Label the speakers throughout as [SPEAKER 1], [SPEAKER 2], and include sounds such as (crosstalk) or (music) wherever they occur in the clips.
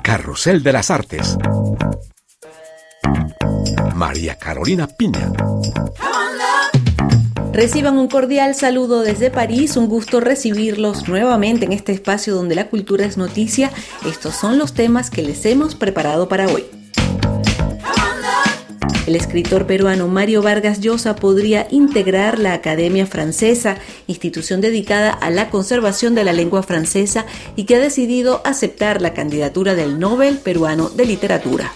[SPEAKER 1] Carrusel de las Artes. María Carolina Piña.
[SPEAKER 2] Reciban un cordial saludo desde París, un gusto recibirlos nuevamente en este espacio donde la cultura es noticia. Estos son los temas que les hemos preparado para hoy. El escritor peruano Mario Vargas Llosa podría integrar la Academia Francesa, institución dedicada a la conservación de la lengua francesa y que ha decidido aceptar la candidatura del Nobel peruano de literatura.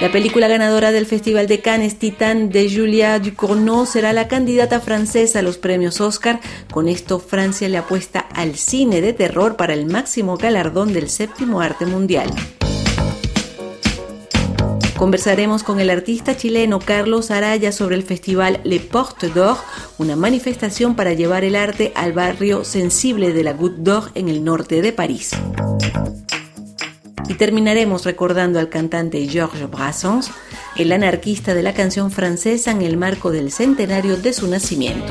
[SPEAKER 2] La película ganadora del Festival de Cannes, Titán de Julia Ducournau, será la candidata francesa a los premios Oscar. Con esto, Francia le apuesta al cine de terror para el máximo galardón del séptimo arte mundial. Conversaremos con el artista chileno Carlos Araya sobre el festival Le Porte d'Or, una manifestación para llevar el arte al barrio sensible de la Goutte d'Or en el norte de París. Y terminaremos recordando al cantante Georges Brassens, el anarquista de la canción francesa en el marco del centenario de su nacimiento.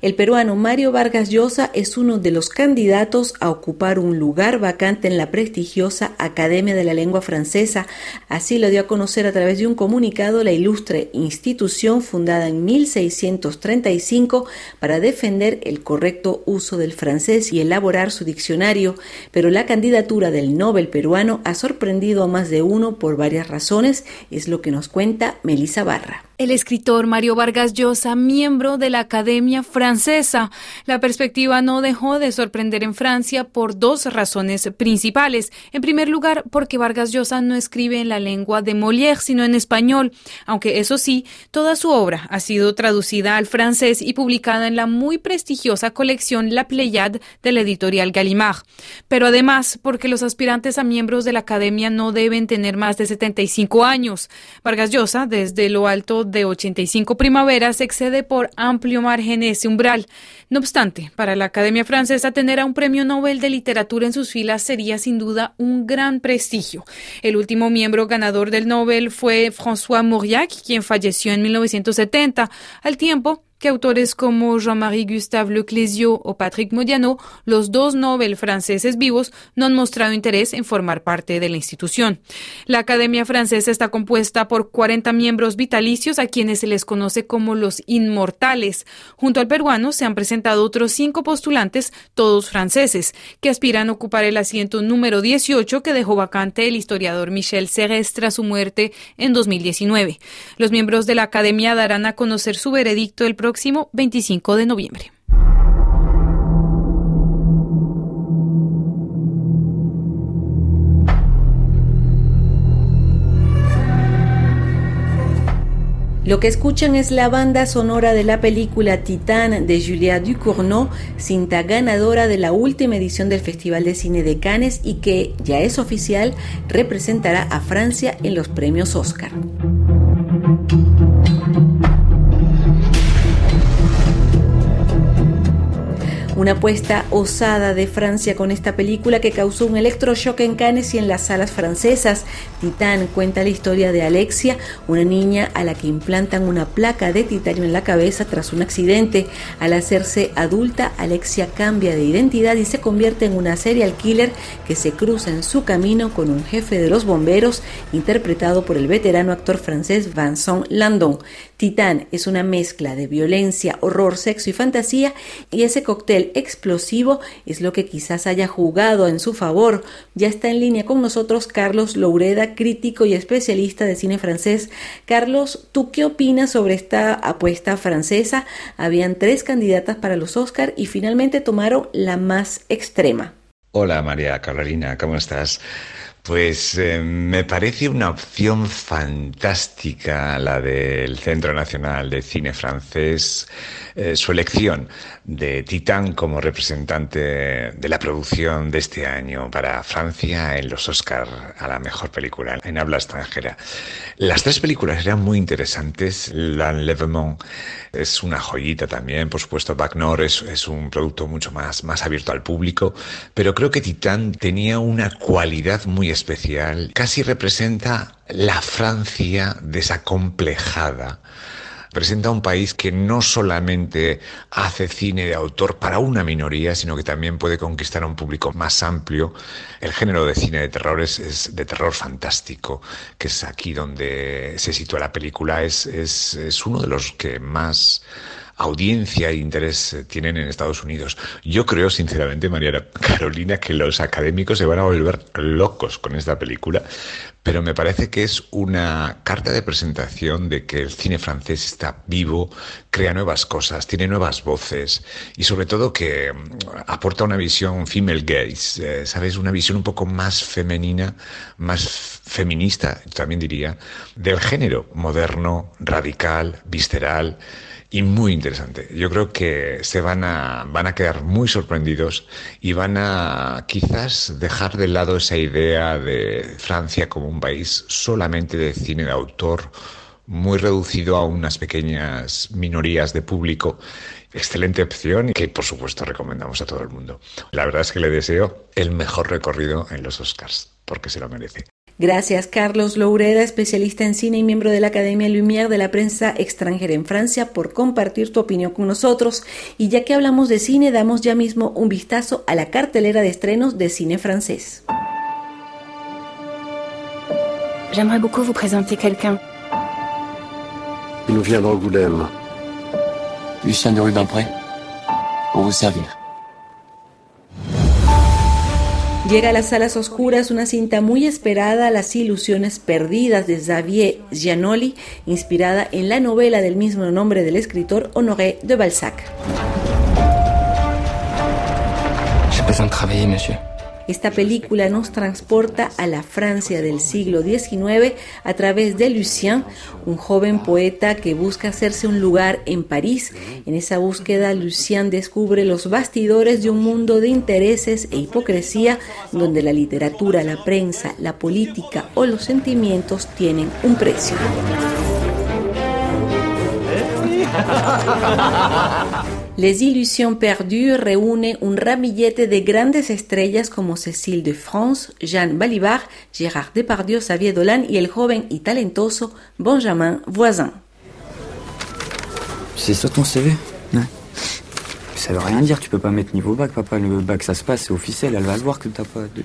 [SPEAKER 2] El peruano Mario Vargas Llosa es uno de los candidatos a ocupar un lugar vacante en la prestigiosa Academia de la Lengua Francesa. Así lo dio a conocer a través de un comunicado la ilustre institución fundada en 1635 para defender el correcto uso del francés y elaborar su diccionario. Pero la candidatura del Nobel peruano ha sorprendido a más de uno por varias razones, es lo que nos cuenta Melissa Barra.
[SPEAKER 3] El escritor Mario Vargas Llosa, miembro de la Academia Francesa. La perspectiva no dejó de sorprender en Francia por dos razones principales. En primer lugar, porque Vargas Llosa no escribe en la lengua de Molière, sino en español, aunque eso sí, toda su obra ha sido traducida al francés y publicada en la muy prestigiosa colección La Pléiade de la editorial Gallimard. Pero además, porque los aspirantes a miembros de la Academia no deben tener más de 75 años. Vargas Llosa, desde lo alto de 85 primaveras excede por amplio margen ese umbral. No obstante, para la Academia Francesa tener a un premio Nobel de Literatura en sus filas sería sin duda un gran prestigio. El último miembro ganador del Nobel fue François Mauriac, quien falleció en 1970, al tiempo que autores como Jean-Marie Gustave Leclésio o Patrick Modiano, los dos Nobel franceses vivos, no han mostrado interés en formar parte de la institución. La Academia Francesa está compuesta por 40 miembros vitalicios a quienes se les conoce como los inmortales. Junto al peruano se han presentado otros cinco postulantes, todos franceses, que aspiran a ocupar el asiento número 18 que dejó vacante el historiador Michel Serres tras su muerte en 2019. Los miembros de la Academia darán a conocer su veredicto el próximo 25 de noviembre.
[SPEAKER 2] Lo que escuchan es la banda sonora de la película Titán de Julia Ducournau, cinta ganadora de la última edición del Festival de Cine de Cannes y que ya es oficial representará a Francia en los premios Oscar. Una apuesta osada de Francia con esta película que causó un electroshock en Cannes y en las salas francesas. Titán cuenta la historia de Alexia, una niña a la que implantan una placa de titanio en la cabeza tras un accidente. Al hacerse adulta, Alexia cambia de identidad y se convierte en una serial killer que se cruza en su camino con un jefe de los bomberos interpretado por el veterano actor francés Vincent Landon. Titán es una mezcla de violencia, horror, sexo y fantasía y ese cóctel explosivo es lo que quizás haya jugado en su favor. Ya está en línea con nosotros Carlos Loureda, crítico y especialista de cine francés. Carlos, ¿tú qué opinas sobre esta apuesta francesa? Habían tres candidatas para los Oscar y finalmente tomaron la más extrema.
[SPEAKER 4] Hola María Carolina, ¿cómo estás? Pues eh, me parece una opción fantástica la del Centro Nacional de Cine Francés, eh, su elección de Titán como representante de la producción de este año para Francia en los Oscar a la mejor película en habla extranjera. Las tres películas eran muy interesantes. L'Enlèvement es una joyita también, por supuesto, es, es un producto mucho más, más abierto al público, pero creo que Titán tenía una cualidad muy especial, casi representa la Francia desacomplejada presenta un país que no solamente hace cine de autor para una minoría, sino que también puede conquistar a un público más amplio. El género de cine de terror es, de terror fantástico, que es aquí donde se sitúa la película. Es, es, es uno de los que más audiencia e interés eh, tienen en Estados Unidos. Yo creo, sinceramente, María Carolina, que los académicos se van a volver locos con esta película, pero me parece que es una carta de presentación de que el cine francés está vivo, crea nuevas cosas, tiene nuevas voces y sobre todo que mm, aporta una visión female gaze, eh, ¿sabes? Una visión un poco más femenina, más feminista, también diría, del género moderno, radical, visceral y muy interesante. Yo creo que se van a, van a quedar muy sorprendidos y van a quizás dejar de lado esa idea de Francia como un país solamente de cine de autor, muy reducido a unas pequeñas minorías de público. Excelente opción y que por supuesto recomendamos a todo el mundo. La verdad es que le deseo el mejor recorrido en los Oscars, porque se lo merece.
[SPEAKER 2] Gracias, Carlos Loureda, especialista en cine y miembro de la Academia Lumière de la prensa extranjera en Francia, por compartir tu opinión con nosotros. Y ya que hablamos de cine, damos ya mismo un vistazo a la cartelera de estrenos de cine francés.
[SPEAKER 5] J'aimerais beaucoup vous présenter quelqu'un.
[SPEAKER 6] Il nous vient d'Angoulême.
[SPEAKER 7] Lucien de Rubempré, pour vous servir.
[SPEAKER 2] Llega a las salas oscuras una cinta muy esperada, Las ilusiones perdidas de Xavier Giannoli, inspirada en la novela del mismo nombre del escritor Honoré de Balzac.
[SPEAKER 7] J'ai besoin de travailler, monsieur.
[SPEAKER 2] Esta película nos transporta a la Francia del siglo XIX a través de Lucien, un joven poeta que busca hacerse un lugar en París. En esa búsqueda, Lucien descubre los bastidores de un mundo de intereses e hipocresía donde la literatura, la prensa, la política o los sentimientos tienen un precio. (laughs) Les Illusions Perdues reúne un ramillete de grandes estrellas como Cécile de France, Jeanne Balibar, Gérard Depardieu, Xavier Dolan y el joven y talentoso Benjamin Voisin.
[SPEAKER 8] C'est ça ton CV Ouais. Ça veut rien dire, tu peux pas mettre niveau bac, papa. Le bac, ça se passe, c'est officiel, elle va le voir que t'as pas de.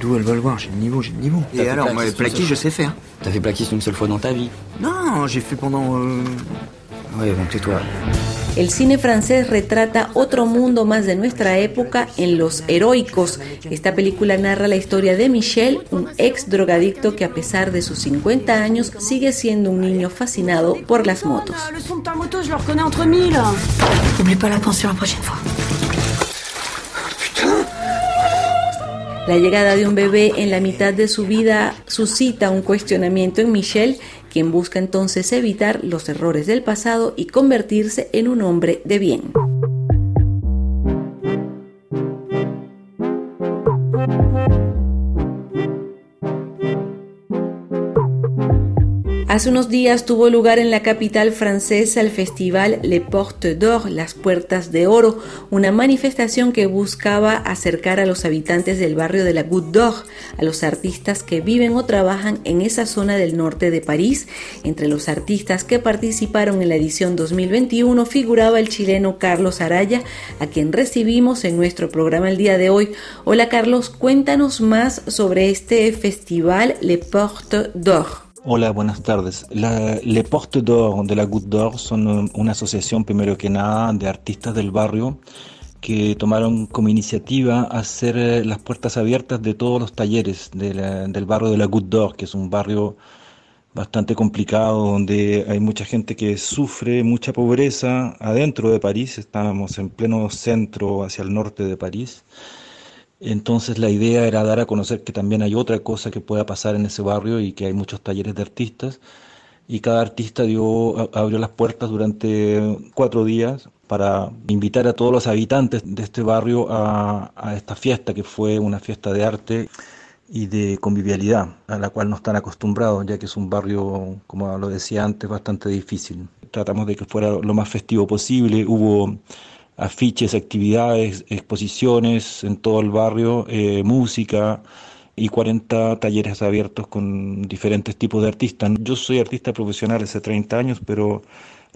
[SPEAKER 9] D'où elle va le voir? J'ai le niveau, j'ai le niveau.
[SPEAKER 8] Et alors, moi, plaquis, je sais faire.
[SPEAKER 9] T'as fait plaquis une seule fois dans ta vie
[SPEAKER 8] Non, j'ai fait pendant. Euh...
[SPEAKER 9] Ouais, bon, tais-toi.
[SPEAKER 2] El cine francés retrata otro mundo más de nuestra época en Los Heroicos. Esta película narra la historia de Michel, un ex drogadicto que a pesar de sus 50 años sigue siendo un niño fascinado por las motos.
[SPEAKER 5] La
[SPEAKER 2] llegada de un bebé en la mitad de su vida suscita un cuestionamiento en Michel, quien busca entonces evitar los errores del pasado y convertirse en un hombre de bien. Hace unos días tuvo lugar en la capital francesa el festival Les Portes d'Or, las Puertas de Oro, una manifestación que buscaba acercar a los habitantes del barrio de la Goutte d'Or, a los artistas que viven o trabajan en esa zona del norte de París. Entre los artistas que participaron en la edición 2021 figuraba el chileno Carlos Araya, a quien recibimos en nuestro programa el día de hoy. Hola Carlos, cuéntanos más sobre este festival Les Portes d'Or.
[SPEAKER 10] Hola, buenas tardes. La, Les Portes d'Or de la Goutte d'Or son una asociación, primero que nada, de artistas del barrio que tomaron como iniciativa hacer eh, las puertas abiertas de todos los talleres de la- del barrio de la Goutte d'Or, que es un barrio bastante complicado, donde hay mucha gente que sufre mucha pobreza adentro de París. Estábamos en pleno centro hacia el norte de París. Entonces la idea era dar a conocer que también hay otra cosa que pueda pasar en ese barrio y que hay muchos talleres de artistas. Y cada artista dio, abrió las puertas durante cuatro días para invitar a todos los habitantes de este barrio a, a esta fiesta, que fue una fiesta de arte y de convivialidad, a la cual no están acostumbrados, ya que es un barrio, como lo decía antes, bastante difícil. Tratamos de que fuera lo más festivo posible, hubo afiches, actividades, exposiciones en todo el barrio, eh, música y 40 talleres abiertos con diferentes tipos de artistas. Yo soy artista profesional hace 30 años, pero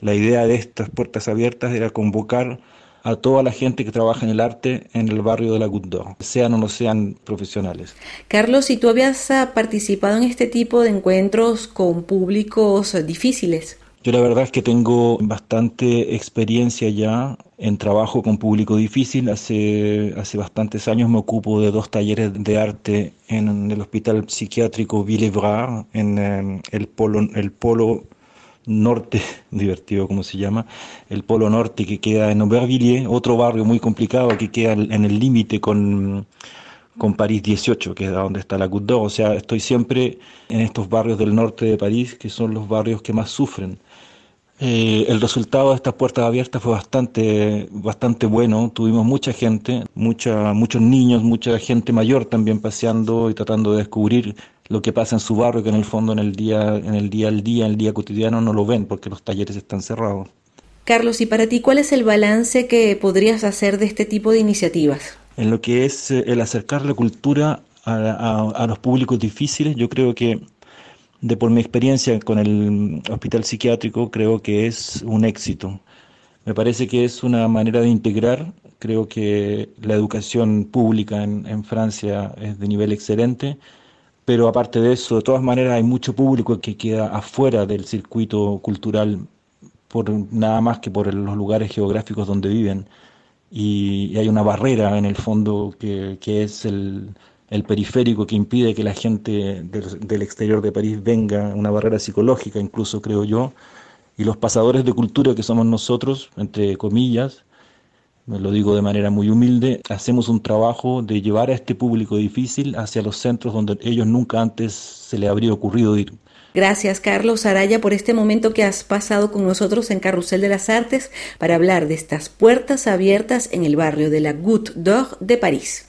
[SPEAKER 10] La idea de estas puertas abiertas era convocar a toda la gente que trabaja en el arte en el barrio de la d'Or, sean o no sean profesionales.
[SPEAKER 2] Carlos, si tú habías ah, participado en este tipo de encuentros con públicos difíciles.
[SPEAKER 10] Yo la verdad es que tengo bastante experiencia ya en trabajo con público difícil. Hace, hace bastantes años me ocupo de dos talleres de arte en el Hospital Psiquiátrico Villebrard, en, en el, polo, el polo norte, (laughs) divertido como se llama, el polo norte que queda en Aubervilliers, otro barrio muy complicado que queda en el límite con con París 18, que es donde está la Goutte d'Or. O sea, estoy siempre en estos barrios del norte de París, que son los barrios que más sufren. Eh, el resultado de estas puertas abiertas fue bastante, bastante bueno. Tuvimos mucha gente, mucha, muchos niños, mucha gente mayor también paseando y tratando de descubrir lo que pasa en su barrio, que en el fondo en el día, en el día al día, en el día cotidiano no lo ven porque los talleres están cerrados.
[SPEAKER 2] Carlos, y para ti, ¿cuál es el balance que podrías hacer de este tipo de iniciativas?
[SPEAKER 10] En lo que es eh, el acercar la cultura a, a los públicos difíciles, yo creo que de por mi experiencia con el hospital psiquiátrico, creo que es un éxito. Me parece que es una manera de integrar, creo que la educación pública en, Francia es de nivel excelente, pero aparte de eso, de todas maneras hay mucho público que queda afuera del circuito cultural por nada más que por los lugares geográficos donde viven. Y, hay una barrera en el fondo que es el, el periférico que impide que la gente del, exterior de París venga, una barrera psicológica incluso creo yo, y los pasadores de cultura que somos nosotros, entre comillas, me lo digo de manera muy humilde, hacemos un trabajo de llevar a este público difícil hacia los centros donde ellos nunca antes se les habría ocurrido ir.
[SPEAKER 2] Gracias Carlos Araya por este momento que has pasado con nosotros en Carrusel de las Artes para hablar de estas puertas abiertas en el barrio de la Goutte d'Or de París.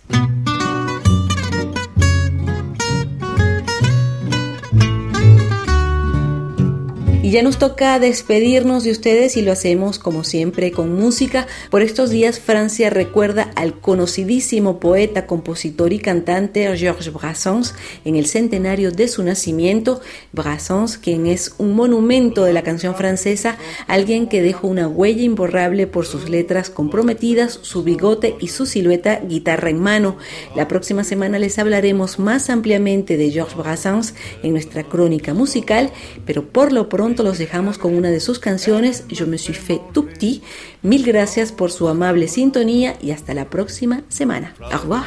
[SPEAKER 2] Y ya nos toca despedirnos de ustedes y lo hacemos como siempre con música. Por estos días Francia recuerda al conocidísimo poeta, compositor y cantante Georges Brassens en el centenario de su nacimiento. Brassens, quien es un monumento de la canción francesa, alguien que dejó una huella imborrable por sus letras comprometidas, su bigote y su silueta guitarra en mano. La próxima semana les hablaremos más ampliamente de Georges Brassens en nuestra crónica musical, pero por lo pronto los dejamos con una de sus canciones, Je me suis fait tout petit. Mil gracias por su amable sintonía y hasta la próxima semana. Au revoir.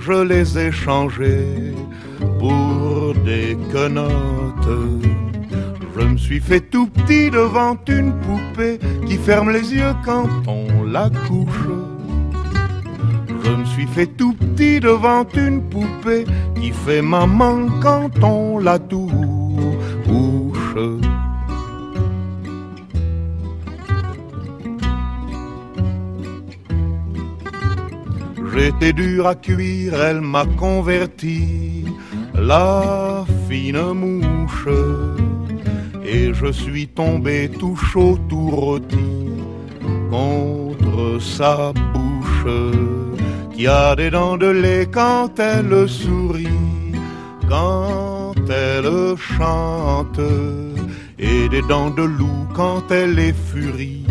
[SPEAKER 11] Je les ai changés pour des quenottes. Je me suis fait tout petit devant une poupée qui ferme les yeux quand on la couche. Je me suis fait tout petit devant une poupée qui fait maman quand on la touche. J'étais dur à cuire, elle m'a converti, la fine mouche. Et je suis tombé tout chaud, tout rôti, contre sa bouche, qui a des dents de lait quand elle sourit, quand elle chante, et des dents de loup quand elle est furie,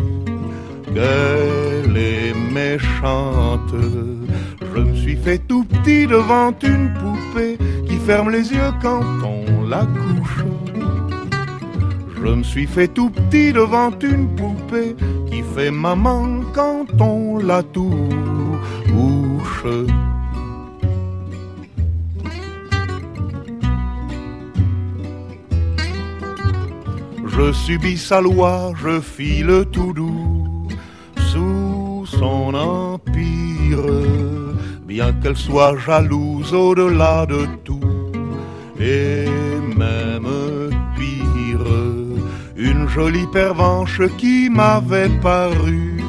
[SPEAKER 11] qu'elle est méchante je me suis fait tout petit devant une poupée qui ferme les yeux quand on la couche. Je me suis fait tout petit devant une poupée qui fait maman quand on la touche. Je subis sa loi, je file tout doux sous son empire bien qu'elle soit jalouse au-delà de tout, et même pire, une jolie pervenche qui m'avait paru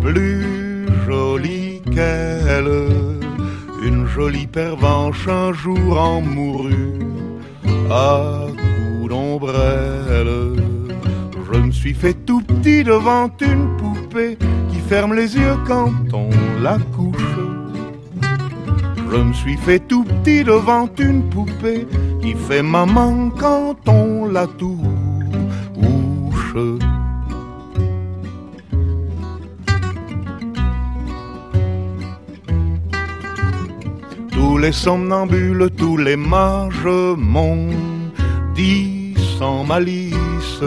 [SPEAKER 11] plus jolie qu'elle, une jolie pervenche un jour en mourut à coups d'ombrelle me suis fait tout petit devant une poupée qui ferme les yeux quand on la couche. Je me suis fait tout petit devant une poupée qui fait maman quand on la touche. Tous les somnambules, tous les mages m'ont dit sans malice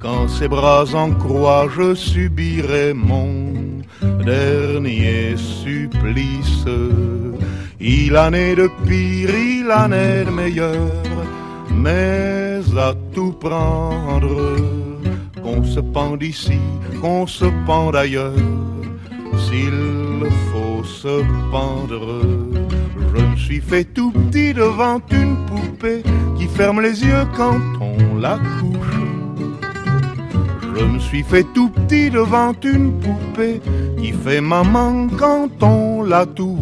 [SPEAKER 11] qu'en ses bras en croix je subirai mon dernier supplice. Il en est de pire, il en est de meilleur, mais à tout prendre, qu'on se pende ici, qu'on se pende ailleurs, s'il faut se pendre. Je me suis fait tout petit devant une poupée qui ferme les yeux quand on la couche. Je me suis fait tout petit devant une poupée qui fait maman quand on la touche.